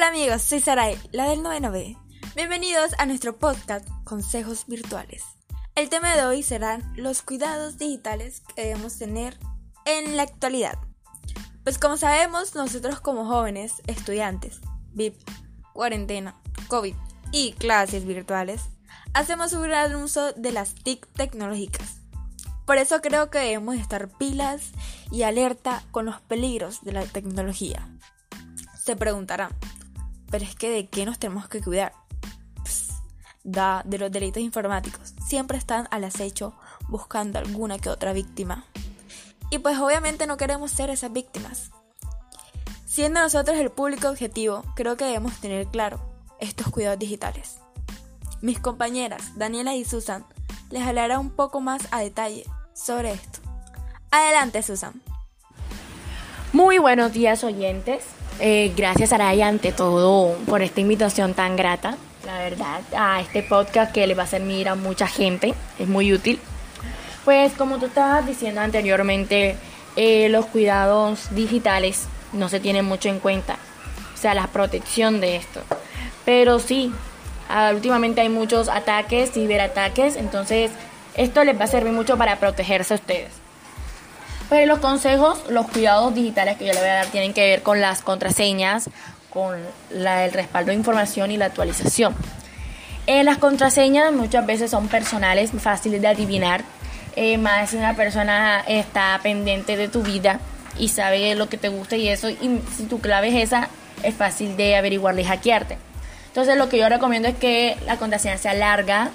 Hola amigos, soy Sarai, la del 9 Bienvenidos a nuestro podcast Consejos Virtuales. El tema de hoy serán los cuidados digitales que debemos tener en la actualidad. Pues como sabemos, nosotros como jóvenes, estudiantes, VIP, cuarentena, COVID y clases virtuales, hacemos un gran uso de las TIC tecnológicas. Por eso creo que debemos estar pilas y alerta con los peligros de la tecnología. Se preguntarán, pero es que ¿de qué nos tenemos que cuidar? da de los delitos informáticos. Siempre están al acecho buscando alguna que otra víctima. Y pues obviamente no queremos ser esas víctimas. Siendo nosotros el público objetivo, creo que debemos tener claro estos cuidados digitales. Mis compañeras Daniela y Susan les hablará un poco más a detalle sobre esto. Adelante Susan. Muy buenos días oyentes. Eh, gracias Araya ante todo por esta invitación tan grata, la verdad, a este podcast que le va a servir a mucha gente, es muy útil. Pues como tú estabas diciendo anteriormente, eh, los cuidados digitales no se tienen mucho en cuenta, o sea, la protección de esto. Pero sí, últimamente hay muchos ataques, ciberataques, entonces esto les va a servir mucho para protegerse a ustedes. Pero los consejos, los cuidados digitales que yo le voy a dar tienen que ver con las contraseñas, con la, el respaldo de información y la actualización. Eh, las contraseñas muchas veces son personales, fáciles de adivinar. Eh, más si una persona está pendiente de tu vida y sabe lo que te gusta y eso, y si tu clave es esa, es fácil de averiguarle y hackearte. Entonces lo que yo recomiendo es que la contraseña sea larga,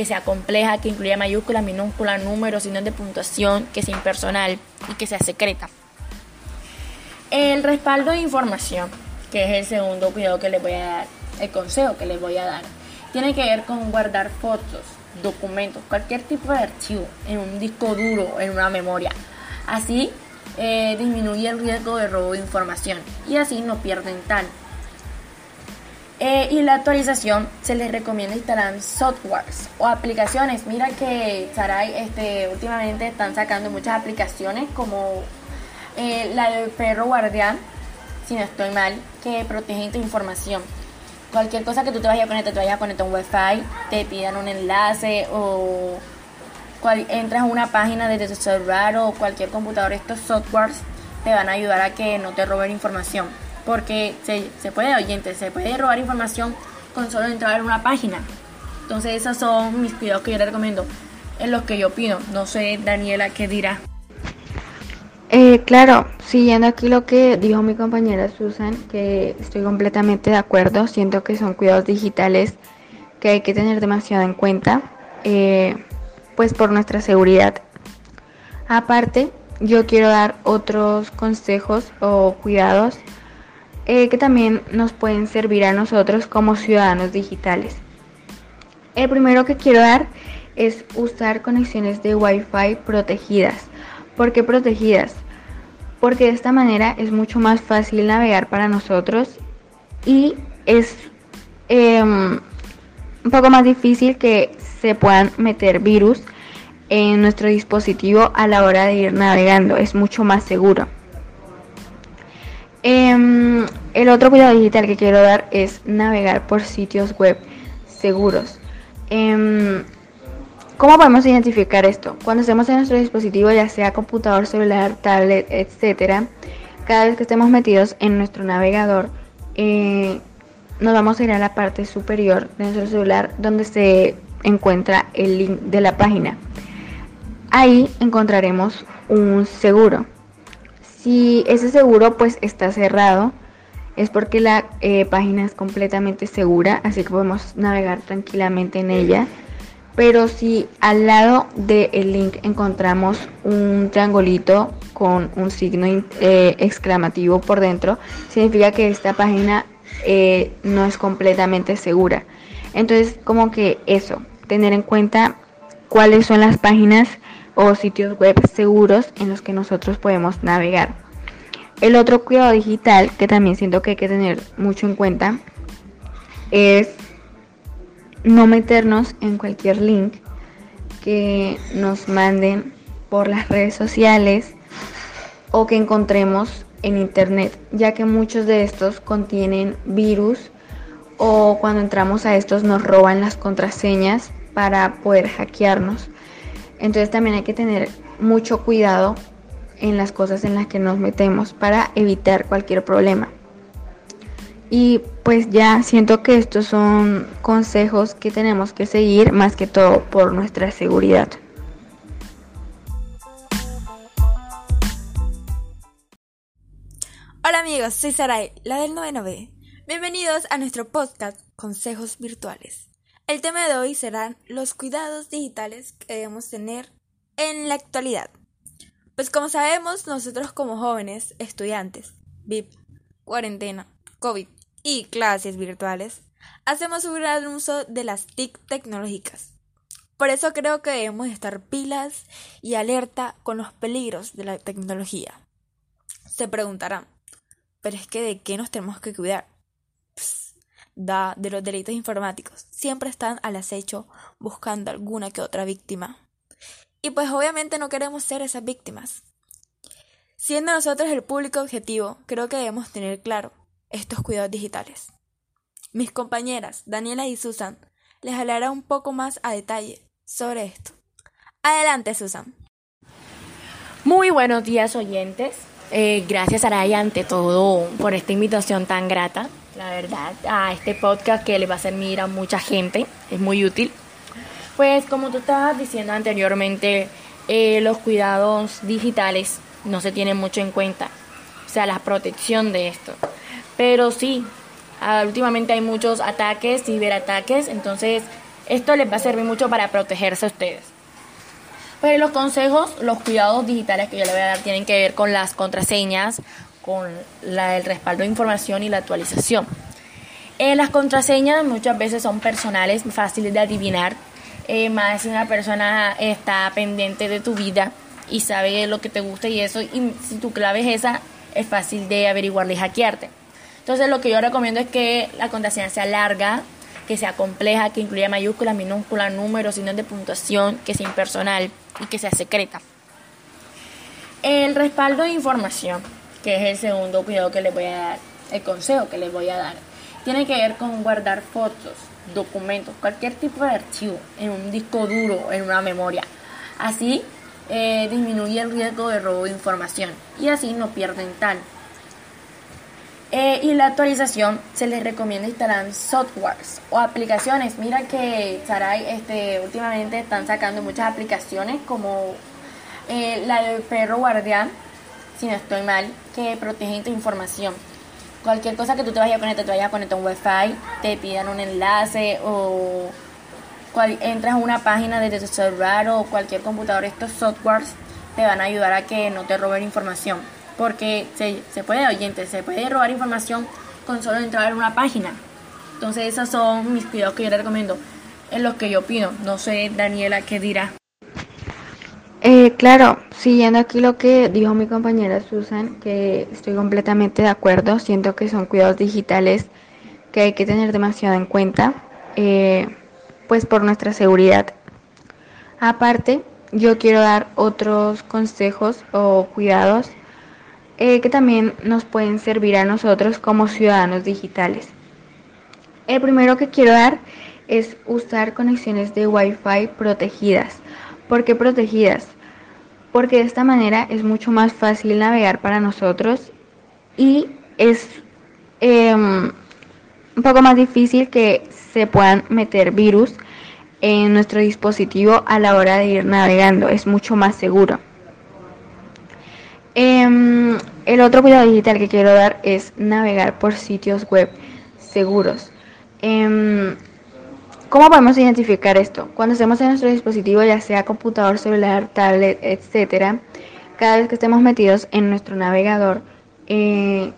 que sea compleja, que incluya mayúsculas, minúsculas, números, signos de puntuación, que sea impersonal y que sea secreta. El respaldo de información, que es el segundo cuidado que les voy a dar, el consejo que les voy a dar, tiene que ver con guardar fotos, documentos, cualquier tipo de archivo en un disco duro, en una memoria. Así eh, disminuye el riesgo de robo de información y así no pierden tal. Eh, y la actualización se les recomienda instalar softwares o aplicaciones. Mira que Sarai este, últimamente están sacando muchas aplicaciones como eh, la del perro guardián, si no estoy mal, que protege tu información. Cualquier cosa que tú te vayas a conectar, te vayas a conectar a un wifi, te pidan un enlace o entras a una página desde tu celular o cualquier computador, estos softwares te van a ayudar a que no te roben información porque se, se puede, oyente, se puede robar información con solo entrar en una página. Entonces esos son mis cuidados que yo le recomiendo, en los que yo opino. No sé, Daniela, ¿qué dirá? Eh, claro, siguiendo aquí lo que dijo mi compañera Susan, que estoy completamente de acuerdo, siento que son cuidados digitales que hay que tener demasiado en cuenta, eh, pues por nuestra seguridad. Aparte, yo quiero dar otros consejos o cuidados eh, que también nos pueden servir a nosotros como ciudadanos digitales. El primero que quiero dar es usar conexiones de Wi-Fi protegidas. ¿Por qué protegidas? Porque de esta manera es mucho más fácil navegar para nosotros y es em, un poco más difícil que se puedan meter virus en nuestro dispositivo a la hora de ir navegando. Es mucho más seguro. Em, el otro cuidado digital que quiero dar es navegar por sitios web seguros. Em, ¿Cómo podemos identificar esto? Cuando estemos en nuestro dispositivo, ya sea computador, celular, tablet, etcétera, cada vez que estemos metidos en nuestro navegador, eh, nos vamos a ir a la parte superior de nuestro celular donde se encuentra el link de la página. Ahí encontraremos un seguro. Si ese seguro pues está cerrado, es porque la eh, página es completamente segura, así que podemos navegar tranquilamente en ella. Pero si al lado del link encontramos un triangulito con un signo eh, exclamativo por dentro, significa que esta página eh, no es completamente segura. Entonces, como que eso, tener en cuenta cuáles son las páginas o sitios web seguros en los que nosotros podemos navegar. El otro cuidado digital que también siento que hay que tener mucho en cuenta es no meternos en cualquier link que nos manden por las redes sociales o que encontremos en Internet, ya que muchos de estos contienen virus o cuando entramos a estos nos roban las contraseñas para poder hackearnos. Entonces también hay que tener mucho cuidado en las cosas en las que nos metemos para evitar cualquier problema. Y pues ya siento que estos son consejos que tenemos que seguir más que todo por nuestra seguridad. Hola amigos, soy Sarai, la del 9B. Bienvenidos a nuestro podcast Consejos Virtuales. El tema de hoy serán los cuidados digitales que debemos tener en la actualidad. Pues como sabemos, nosotros como jóvenes, estudiantes, VIP, cuarentena, COVID y clases virtuales, hacemos un gran uso de las TIC tecnológicas. Por eso creo que debemos estar pilas y alerta con los peligros de la tecnología. Se preguntarán, pero es que ¿de qué nos tenemos que cuidar? Da de los delitos informáticos. Siempre están al acecho buscando alguna que otra víctima. Y pues obviamente no queremos ser esas víctimas. Siendo nosotros el público objetivo, creo que debemos tener claro estos cuidados digitales. Mis compañeras, Daniela y Susan, les hablará un poco más a detalle sobre esto. Adelante, Susan. Muy buenos días, oyentes. Eh, gracias, Araya, ante todo, por esta invitación tan grata, la verdad, a este podcast que le va a servir a mucha gente. Es muy útil. Pues, como tú estabas diciendo anteriormente, eh, los cuidados digitales no se tienen mucho en cuenta. O sea, la protección de esto. Pero sí, últimamente hay muchos ataques, ciberataques, entonces esto les va a servir mucho para protegerse a ustedes. Pero los consejos, los cuidados digitales que yo le voy a dar tienen que ver con las contraseñas, con la, el respaldo de información y la actualización. Eh, las contraseñas muchas veces son personales, fáciles de adivinar, eh, más si una persona está pendiente de tu vida y sabe lo que te gusta y eso, y si tu clave es esa, es fácil de averiguarle y hackearte. Entonces lo que yo recomiendo es que la contraseña sea larga, que sea compleja, que incluya mayúsculas, minúsculas, números, signos de puntuación, que sea impersonal y que sea secreta. El respaldo de información, que es el segundo cuidado que les voy a dar, el consejo que les voy a dar, tiene que ver con guardar fotos, documentos, cualquier tipo de archivo en un disco duro, en una memoria. Así eh, disminuye el riesgo de robo de información y así no pierden tal. Eh, y la actualización se les recomienda instalar softwares o aplicaciones. Mira que Sarai este, últimamente están sacando muchas aplicaciones como eh, la del perro guardián, si no estoy mal, que protege tu información. Cualquier cosa que tú te vayas a conectar, te vayas a conectar a un wifi, te pidan un enlace o entras a una página desde tu celular o cualquier computador, estos softwares te van a ayudar a que no te roben información porque se, se puede, oyente, se puede robar información con solo entrar en una página. Entonces esos son mis cuidados que yo le recomiendo, en los que yo opino. No sé, Daniela, ¿qué dirá? Eh, claro, siguiendo aquí lo que dijo mi compañera Susan, que estoy completamente de acuerdo, siento que son cuidados digitales que hay que tener demasiado en cuenta, eh, pues por nuestra seguridad. Aparte, yo quiero dar otros consejos o cuidados eh, que también nos pueden servir a nosotros como ciudadanos digitales. El primero que quiero dar es usar conexiones de Wi-Fi protegidas. ¿Por qué protegidas? Porque de esta manera es mucho más fácil navegar para nosotros y es em, un poco más difícil que se puedan meter virus en nuestro dispositivo a la hora de ir navegando. Es mucho más seguro. Em, el otro cuidado digital que quiero dar es navegar por sitios web seguros. Em, ¿Cómo podemos identificar esto? Cuando estemos en nuestro dispositivo, ya sea computador, celular, tablet, etcétera, cada vez que estemos metidos en nuestro navegador, eh,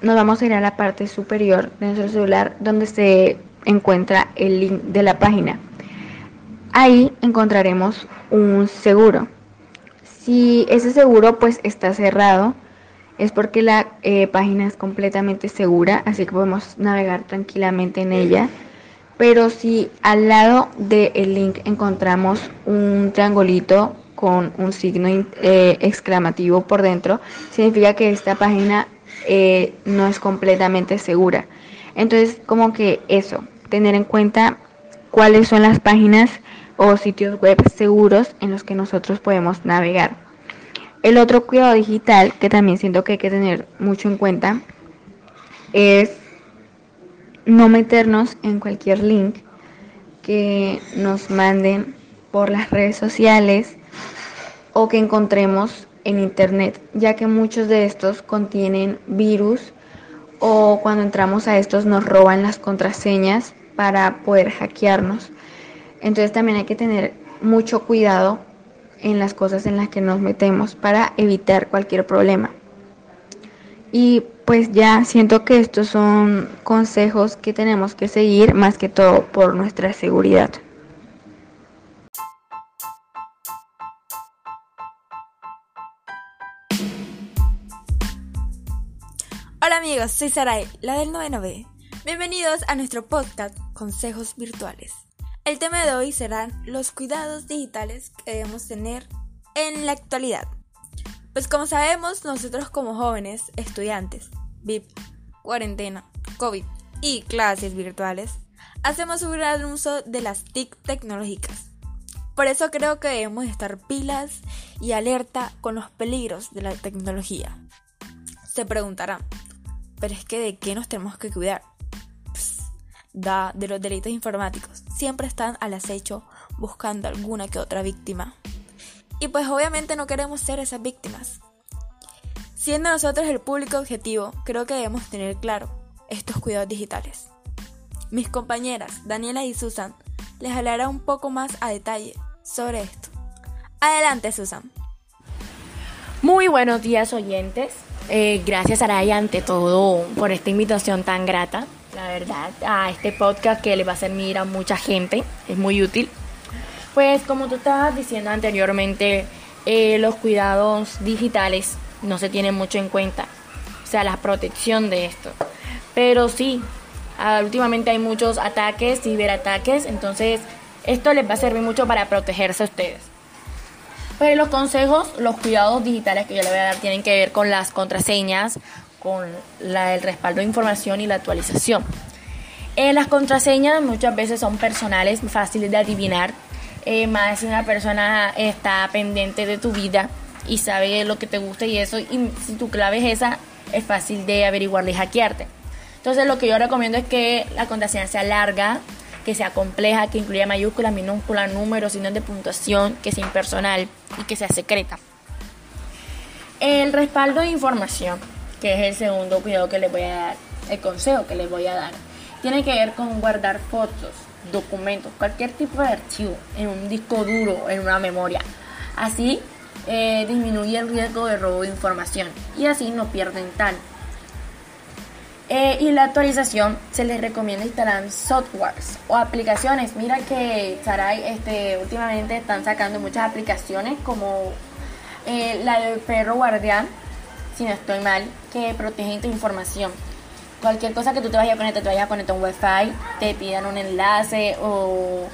nos vamos a ir a la parte superior de nuestro celular donde se encuentra el link de la página. Ahí encontraremos un seguro. Si ese seguro pues está cerrado, es porque la eh, página es completamente segura, así que podemos navegar tranquilamente en ella. Pero si al lado del link encontramos un triangulito con un signo eh, exclamativo por dentro, significa que esta página eh, no es completamente segura. Entonces, como que eso, tener en cuenta cuáles son las páginas o sitios web seguros en los que nosotros podemos navegar. El otro cuidado digital que también siento que hay que tener mucho en cuenta es no meternos en cualquier link que nos manden por las redes sociales o que encontremos en internet, ya que muchos de estos contienen virus o cuando entramos a estos nos roban las contraseñas para poder hackearnos. Entonces también hay que tener mucho cuidado en las cosas en las que nos metemos para evitar cualquier problema. Y pues ya siento que estos son consejos que tenemos que seguir más que todo por nuestra seguridad. Hola amigos, soy Sarai, la del 9 Bienvenidos a nuestro podcast Consejos Virtuales. El tema de hoy serán los cuidados digitales que debemos tener en la actualidad. Pues como sabemos, nosotros como jóvenes, estudiantes, VIP, cuarentena, COVID y clases virtuales, hacemos un gran uso de las TIC tecnológicas. Por eso creo que debemos estar pilas y alerta con los peligros de la tecnología. Se preguntarán, pero es que de qué nos tenemos que cuidar. da de los delitos informáticos. Siempre están al acecho buscando alguna que otra víctima. Y pues obviamente no queremos ser esas víctimas. Siendo nosotros el público objetivo, creo que debemos tener claro estos cuidados digitales. Mis compañeras Daniela y Susan les hablará un poco más a detalle sobre esto. Adelante Susan. Muy buenos días oyentes. Eh, gracias Araya ante todo por esta invitación tan grata, la verdad, a este podcast que le va a servir a mucha gente, es muy útil. Pues como tú estabas diciendo anteriormente, eh, los cuidados digitales no se tienen mucho en cuenta, o sea, la protección de esto. Pero sí, últimamente hay muchos ataques, ciberataques, entonces esto les va a servir mucho para protegerse a ustedes. Pues los consejos, los cuidados digitales que yo le voy a dar tienen que ver con las contraseñas, con el respaldo de información y la actualización. Eh, las contraseñas muchas veces son personales, fáciles de adivinar. Eh, más si una persona está pendiente de tu vida y sabe lo que te gusta y eso, y si tu clave es esa, es fácil de averiguarle y hackearte. Entonces lo que yo recomiendo es que la contraseña sea larga, que sea compleja, que incluya mayúsculas, minúsculas, números, signos de puntuación, que sea impersonal y que sea secreta. El respaldo de información, que es el segundo cuidado que les voy a dar, el consejo que les voy a dar, tiene que ver con guardar fotos, documentos, cualquier tipo de archivo en un disco duro, en una memoria. Así eh, disminuye el riesgo de robo de información y así no pierden tal. Eh, y la actualización se les recomienda instalar softwares o aplicaciones. Mira que Sarai este, últimamente están sacando muchas aplicaciones como eh, la del perro guardián, si no estoy mal, que protege tu información. Cualquier cosa que tú te vayas a conectar, te vayas a conectar un wifi, te pidan un enlace o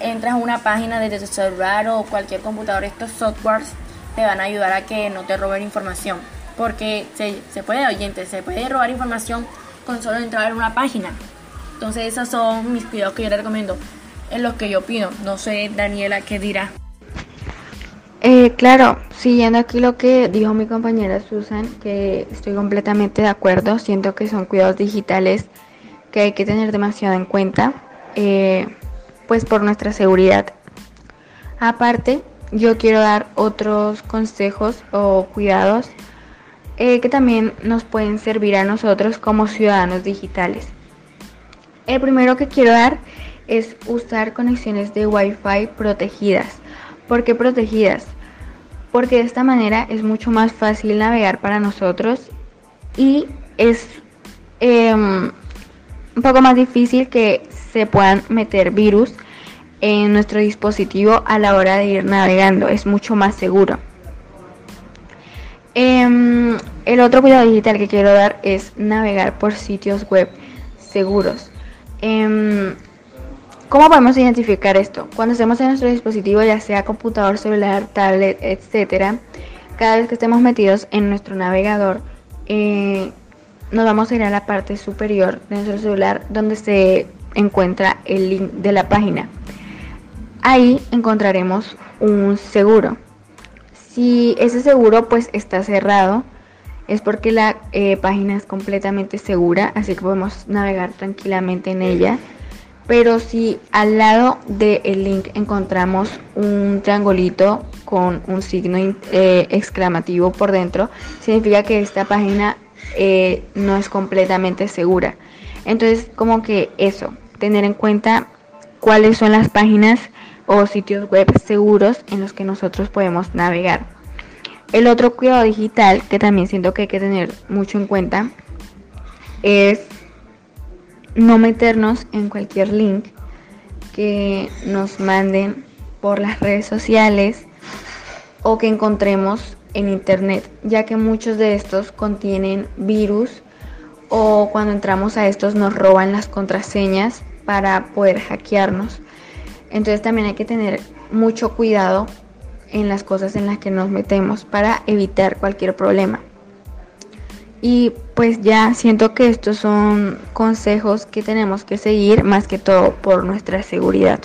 entras a una página desde tu celular o cualquier computador, estos softwares te van a ayudar a que no te roben información porque se, se puede, oyente, se puede robar información con solo entrar en una página. Entonces esos son mis cuidados que yo le recomiendo, en los que yo opino. No sé, Daniela, ¿qué dirá? Eh, claro, siguiendo aquí lo que dijo mi compañera Susan, que estoy completamente de acuerdo, siento que son cuidados digitales que hay que tener demasiado en cuenta, eh, pues por nuestra seguridad. Aparte, yo quiero dar otros consejos o cuidados eh, que también nos pueden servir a nosotros como ciudadanos digitales. El primero que quiero dar es usar conexiones de Wi-Fi protegidas. ¿Por qué protegidas? Porque de esta manera es mucho más fácil navegar para nosotros y es em, un poco más difícil que se puedan meter virus en nuestro dispositivo a la hora de ir navegando. Es mucho más seguro. Em, el otro cuidado digital que quiero dar es navegar por sitios web seguros. Em, ¿Cómo podemos identificar esto? Cuando estemos en nuestro dispositivo, ya sea computador, celular, tablet, etcétera, cada vez que estemos metidos en nuestro navegador, eh, nos vamos a ir a la parte superior de nuestro celular donde se encuentra el link de la página. Ahí encontraremos un seguro. Si ese seguro pues está cerrado, es porque la eh, página es completamente segura, así que podemos navegar tranquilamente en ella. Pero si al lado del link encontramos un triangulito con un signo eh, exclamativo por dentro, significa que esta página eh, no es completamente segura. Entonces, como que eso, tener en cuenta cuáles son las páginas o sitios web seguros en los que nosotros podemos navegar. El otro cuidado digital que también siento que hay que tener mucho en cuenta es no meternos en cualquier link que nos manden por las redes sociales o que encontremos en internet, ya que muchos de estos contienen virus o cuando entramos a estos nos roban las contraseñas para poder hackearnos. Entonces también hay que tener mucho cuidado en las cosas en las que nos metemos para evitar cualquier problema. Y pues ya siento que estos son consejos que tenemos que seguir más que todo por nuestra seguridad.